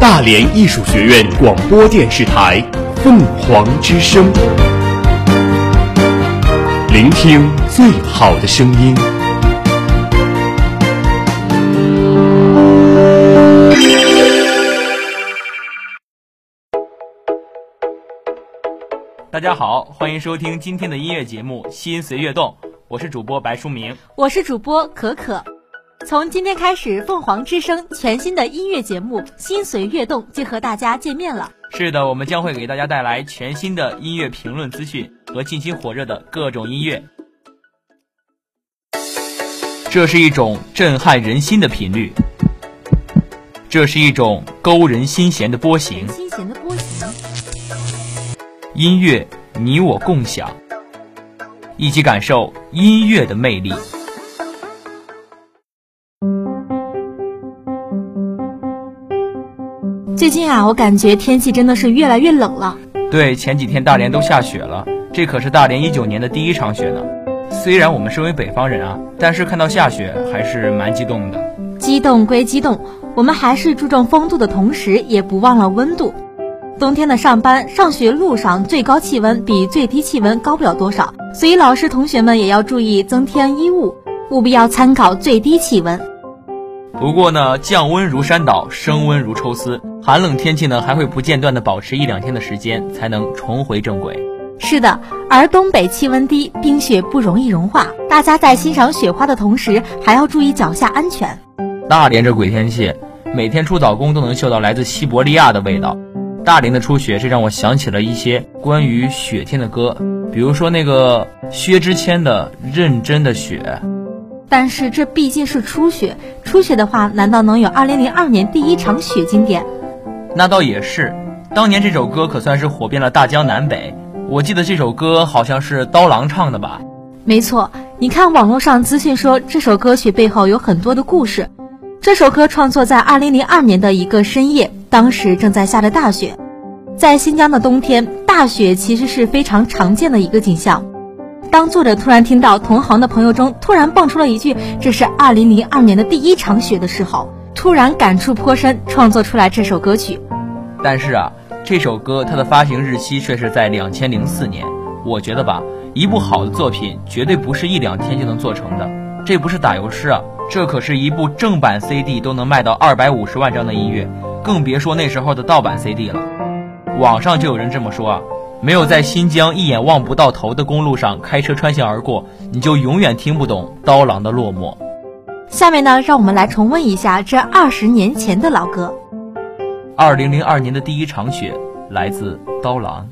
大连艺术学院广播电视台《凤凰之声》，聆听最好的声音。大家好，欢迎收听今天的音乐节目《心随悦动》，我是主播白淑明，我是主播可可。从今天开始，凤凰之声全新的音乐节目《心随悦动》就和大家见面了。是的，我们将会给大家带来全新的音乐评论资讯和近期火热的各种音乐。这是一种震撼人心的频率，这是一种勾人心弦的波形。心弦的波形。音乐，你我共享，一起感受音乐的魅力。最近啊，我感觉天气真的是越来越冷了。对，前几天大连都下雪了，这可是大连一九年的第一场雪呢。虽然我们身为北方人啊，但是看到下雪还是蛮激动的。激动归激动，我们还是注重风度的同时，也不忘了温度。冬天的上班、上学路上，最高气温比最低气温高不了多少，所以老师同学们也要注意增添衣物，务必要参考最低气温。不过呢，降温如山倒，升温如抽丝。寒冷天气呢，还会不间断的保持一两天的时间，才能重回正轨。是的，而东北气温低，冰雪不容易融化。大家在欣赏雪花的同时，还要注意脚下安全。大连这鬼天气，每天出早工都能嗅到来自西伯利亚的味道。大连的初雪，这让我想起了一些关于雪天的歌，比如说那个薛之谦的《认真的雪》。但是这毕竟是初雪，初雪的话，难道能有2002年第一场雪经典？那倒也是，当年这首歌可算是火遍了大江南北。我记得这首歌好像是刀郎唱的吧？没错，你看网络上资讯说这首歌曲背后有很多的故事。这首歌创作在2002年的一个深夜，当时正在下着大雪。在新疆的冬天，大雪其实是非常常见的一个景象。当作者突然听到同行的朋友中突然蹦出了一句“这是2002年的第一场雪”的时候，突然感触颇深，创作出来这首歌曲。但是啊，这首歌它的发行日期却是在2004年。我觉得吧，一部好的作品绝对不是一两天就能做成的。这不是打油诗啊，这可是一部正版 CD 都能卖到二百五十万张的音乐，更别说那时候的盗版 CD 了。网上就有人这么说啊。没有在新疆一眼望不到头的公路上开车穿行而过，你就永远听不懂刀郎的落寞。下面呢，让我们来重温一下这二十年前的老歌。二零零二年的第一场雪，来自刀郎。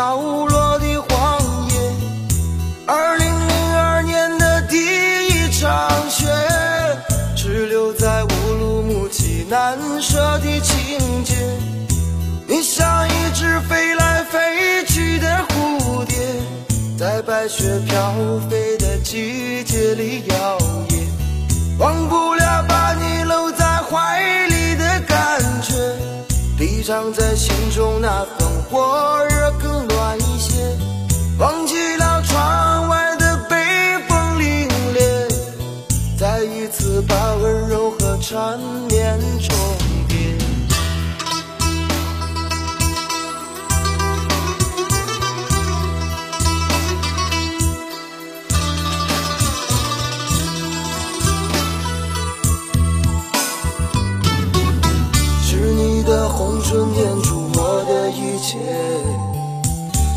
飘落的黄叶。二零零二年的第一场雪，只留在乌鲁木齐难舍的情节。你像一只飞来飞去的蝴蝶，在白雪飘飞的季节里摇藏在心中那份火热更暖一些，忘记了窗外的北风凛冽，再一次把温柔和缠绵红唇粘住我的一切，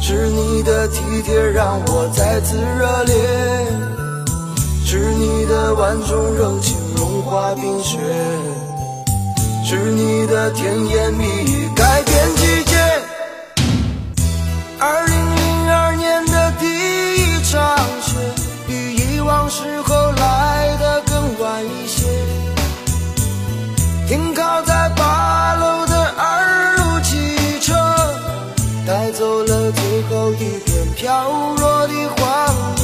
是你的体贴让我再次热烈，是你的万种柔情融化冰雪，是你的甜言蜜语改变季节。二零零二年的第一场雪，比以往时候来的更晚一些。停靠在八飘落的黄叶，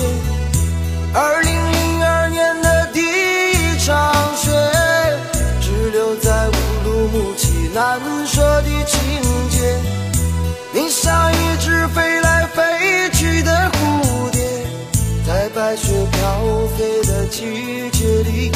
二零零二年的第一场雪，只留在乌鲁木齐难舍的情结。你像一只飞来飞去的蝴蝶，在白雪飘飞的季节里。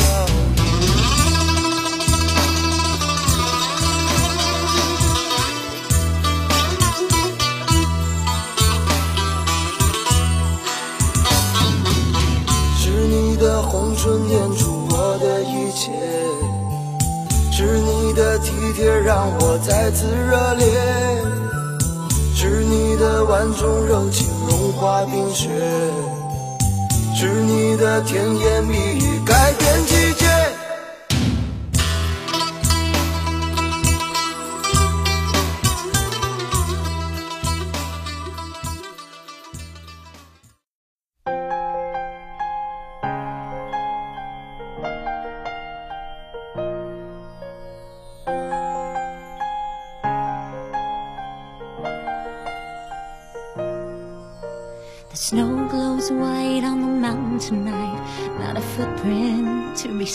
贴让我再次热烈，是你的万种柔情融化冰雪，是你的甜言蜜语改变季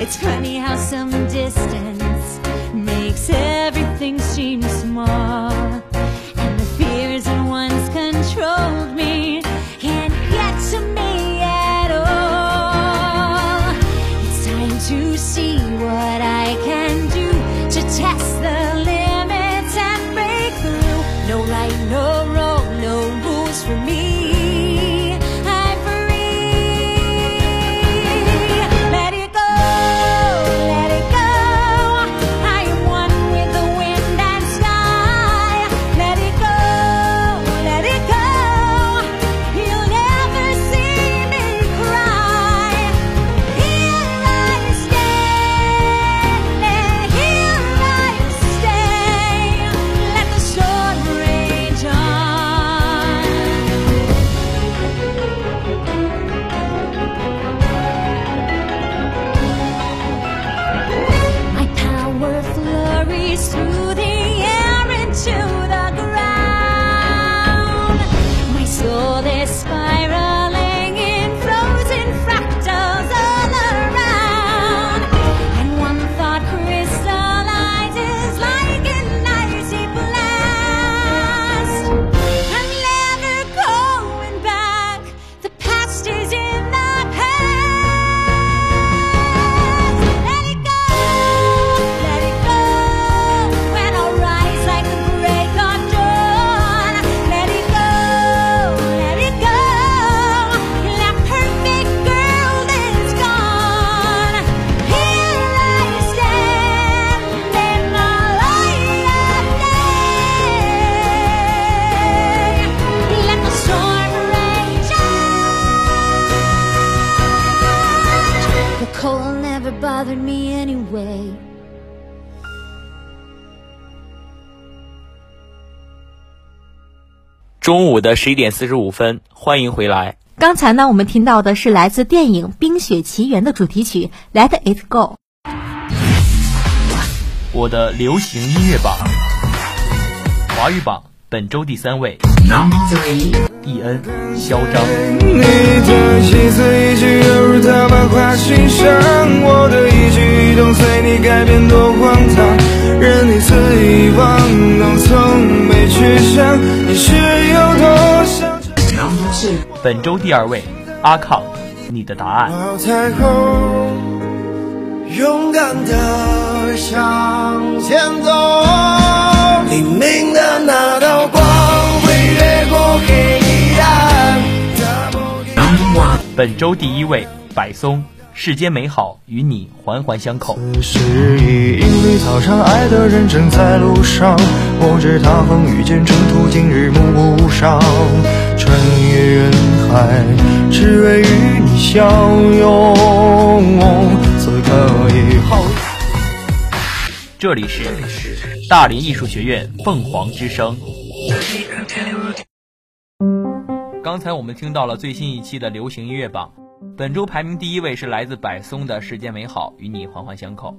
It's funny how some 中午的十一点四十五分，欢迎回来。刚才呢，我们听到的是来自电影《冰雪奇缘》的主题曲《Let It Go》。我的流行音乐榜，华语榜本周第三位，易恩，嚣张。你的一字一句犹如他把话心上，我的一举一动随你改变多荒唐，任你肆意妄动，从没去想你是有多本周第二位，阿康，你的答案。我彩虹，勇敢的向前走。黎明的那道光会越过黑暗。打破给本周第一位，柏松，世间美好与你环环相扣。此时已因为操场，爱的人正在路上。我知他风雨兼程途经日暮不赏，穿越人海，只为与你相拥。此刻已好。这里是大连艺术学院凤凰之声。刚才我们听到了最新一期的流行音乐榜，本周排名第一位是来自柏松的《世间美好与你环环相扣》。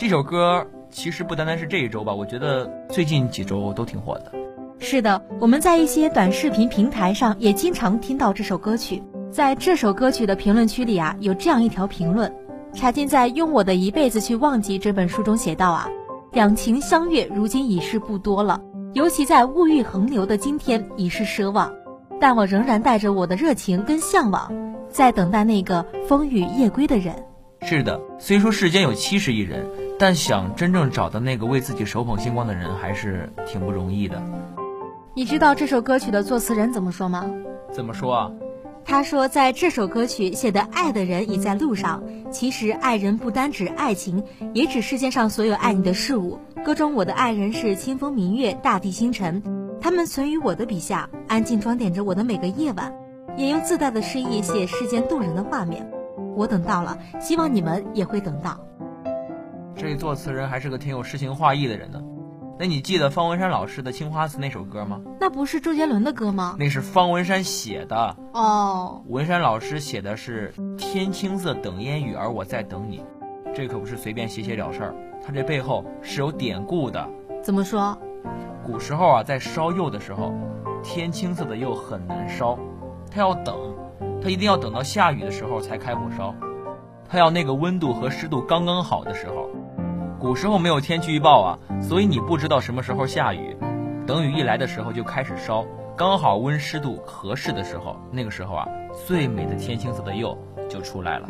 这首歌其实不单单是这一周吧，我觉得最近几周都挺火的。是的，我们在一些短视频平台上也经常听到这首歌曲。在这首歌曲的评论区里啊，有这样一条评论：柴静在《用我的一辈子去忘记》这本书中写道啊，两情相悦如今已是不多了，尤其在物欲横流的今天已是奢望，但我仍然带着我的热情跟向往，在等待那个风雨夜归的人。是的，虽说世间有七十亿人，但想真正找到那个为自己手捧星光的人，还是挺不容易的。你知道这首歌曲的作词人怎么说吗？怎么说啊？他说，在这首歌曲写的爱的人已在路上。其实，爱人不单指爱情，也指世界上所有爱你的事物。歌中我的爱人是清风明月、大地星辰，他们存于我的笔下，安静装点着我的每个夜晚，也用自带的诗意写世间动人的画面。我等到了，希望你们也会等到。这作词人还是个挺有诗情画意的人呢。那你记得方文山老师的《青花瓷》那首歌吗？那不是周杰伦的歌吗？那是方文山写的。哦，文山老师写的是“天青色等烟雨，而我在等你”，这可不是随便写写了事儿，他这背后是有典故的。怎么说？古时候啊，在烧釉的时候，天青色的釉很难烧，他要等，他一定要等到下雨的时候才开火烧，他要那个温度和湿度刚刚好的时候。古时候没有天气预报啊，所以你不知道什么时候下雨，等雨一来的时候就开始烧，刚好温湿度合适的时候，那个时候啊，最美的天青色的釉就出来了。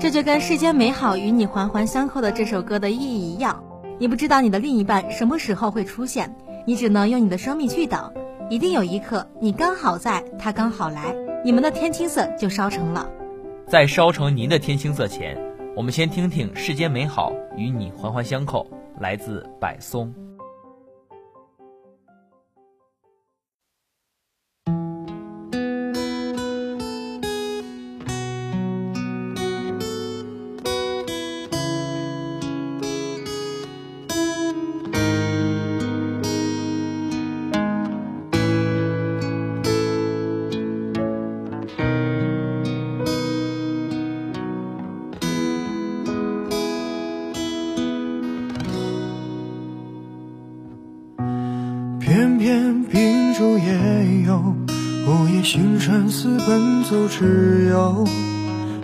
这就跟世间美好与你环环相扣的这首歌的意义一样，你不知道你的另一半什么时候会出现，你只能用你的生命去等，一定有一刻你刚好在，他刚好来，你们的天青色就烧成了。在烧成您的天青色前，我们先听听《世间美好与你环环相扣》，来自柏松。夜星辰似奔走之友。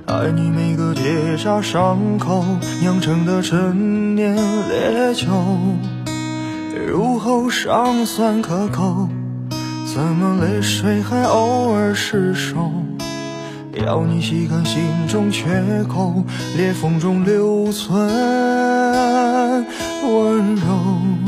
爱你每个结痂伤口酿成的陈年烈酒，入喉尚算可口，怎么泪水还偶尔失手？要你细看心中缺口，裂缝中留存温柔。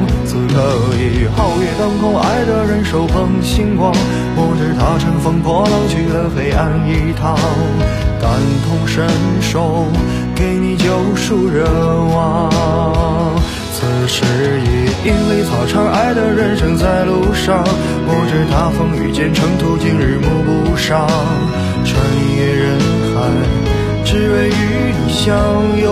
此刻已皓月当空，爱的人手捧星光，我知他乘风破浪去了黑暗一趟，感同身受，给你救赎热望。此时已莺飞草长，爱的人生在路上，我知他风雨兼程途，经日暮不赏，穿越人海，只为与你相拥。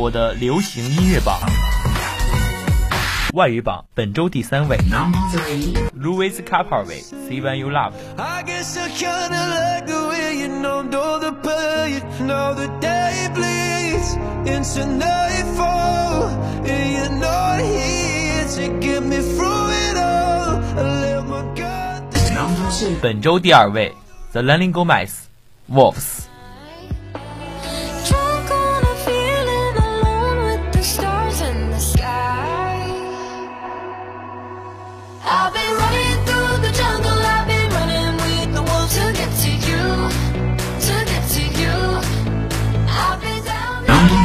我的流行音乐榜，外语榜本周第三位，Louis Capaldi See When You Loved。I guess I kinda like the way you know,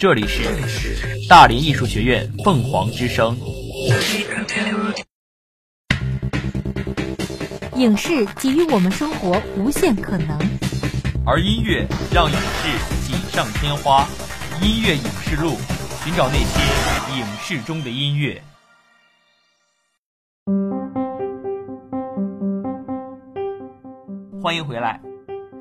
这里是大连艺术学院凤凰之声。影视给予我们生活无限可能。而音乐让影视锦上添花。音乐影视录，寻找那些影视中的音乐。欢迎回来。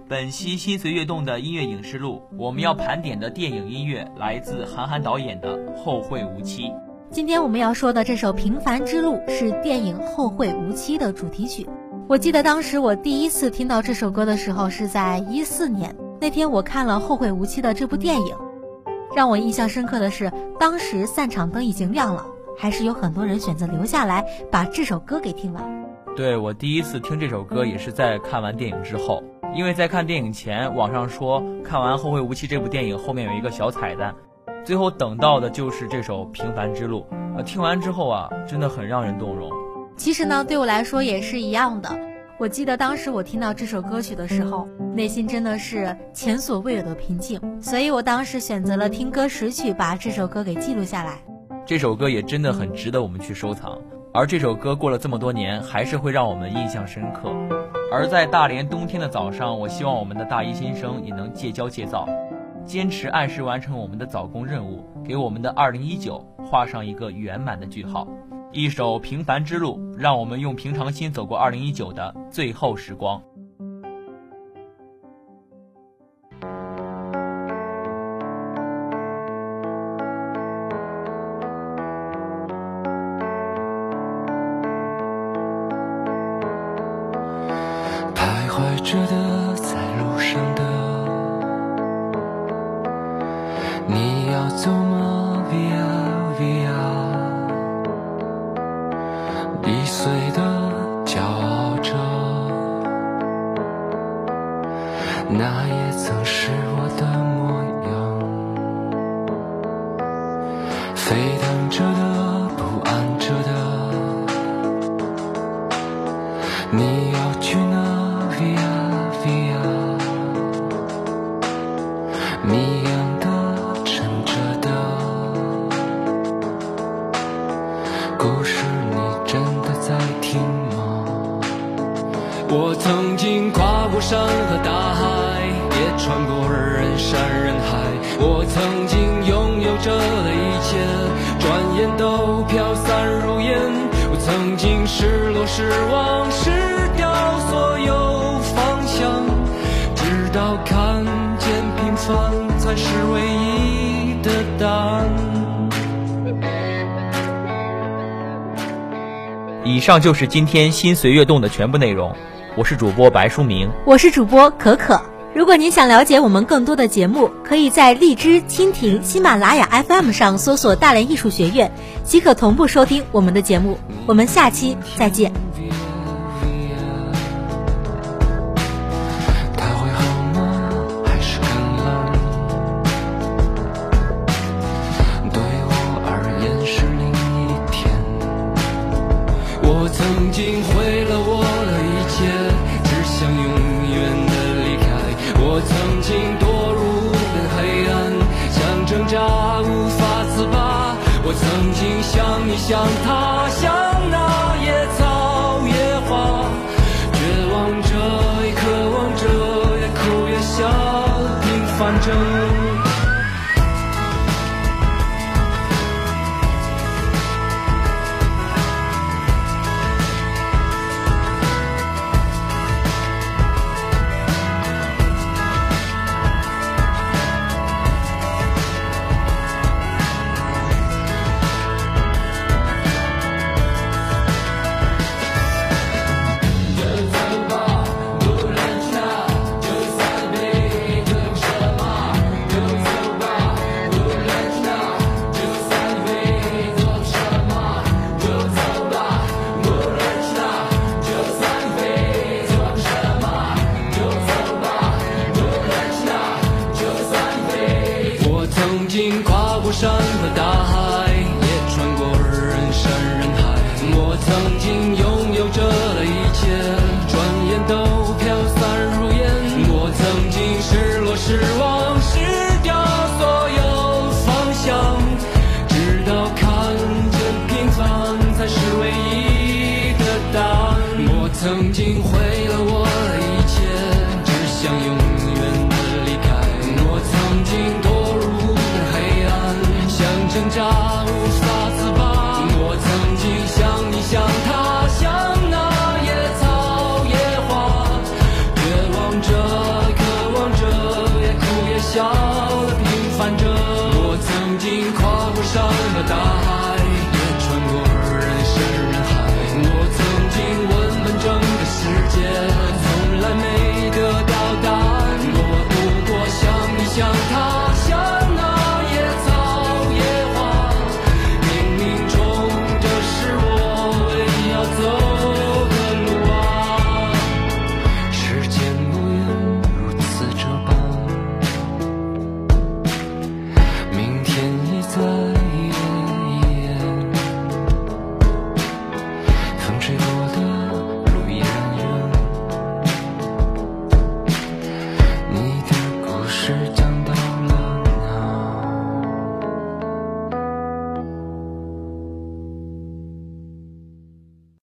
本期心随悦动的音乐影视录，我们要盘点的电影音乐来自韩寒导演的《后会无期》。今天我们要说的这首《平凡之路》是电影《后会无期》的主题曲。我记得当时我第一次听到这首歌的时候是在一四年，那天我看了《后会无期》的这部电影。让我印象深刻的是，当时散场灯已经亮了，还是有很多人选择留下来把这首歌给听完。对我第一次听这首歌也是在看完电影之后，因为在看电影前，网上说看完《后会无期》这部电影后面有一个小彩蛋，最后等到的就是这首《平凡之路》。呃，听完之后啊，真的很让人动容。其实呢，对我来说也是一样的。我记得当时我听到这首歌曲的时候，内心真的是前所未有的平静，所以我当时选择了听歌识曲，把这首歌给记录下来。这首歌也真的很值得我们去收藏，而这首歌过了这么多年，还是会让我们印象深刻。而在大连冬天的早上，我希望我们的大一新生也能戒骄戒躁，坚持按时完成我们的早工任务，给我们的二零一九画上一个圆满的句号。一首《平凡之路》，让我们用平常心走过二零一九的最后时光。着的，我曾经跨过山和大海，也穿过人山人海。我曾经拥有着的一切，转眼都飘散如烟。我曾经失落、失望、失掉所有方向，直到看见平凡才是唯一的答案。以上就是今天心随悦动的全部内容。我是主播白书明，我是主播可可。如果您想了解我们更多的节目，可以在荔枝、蜻蜓、喜马拉雅 FM 上搜索“大连艺术学院”，即可同步收听我们的节目。我们下期再见。想他。我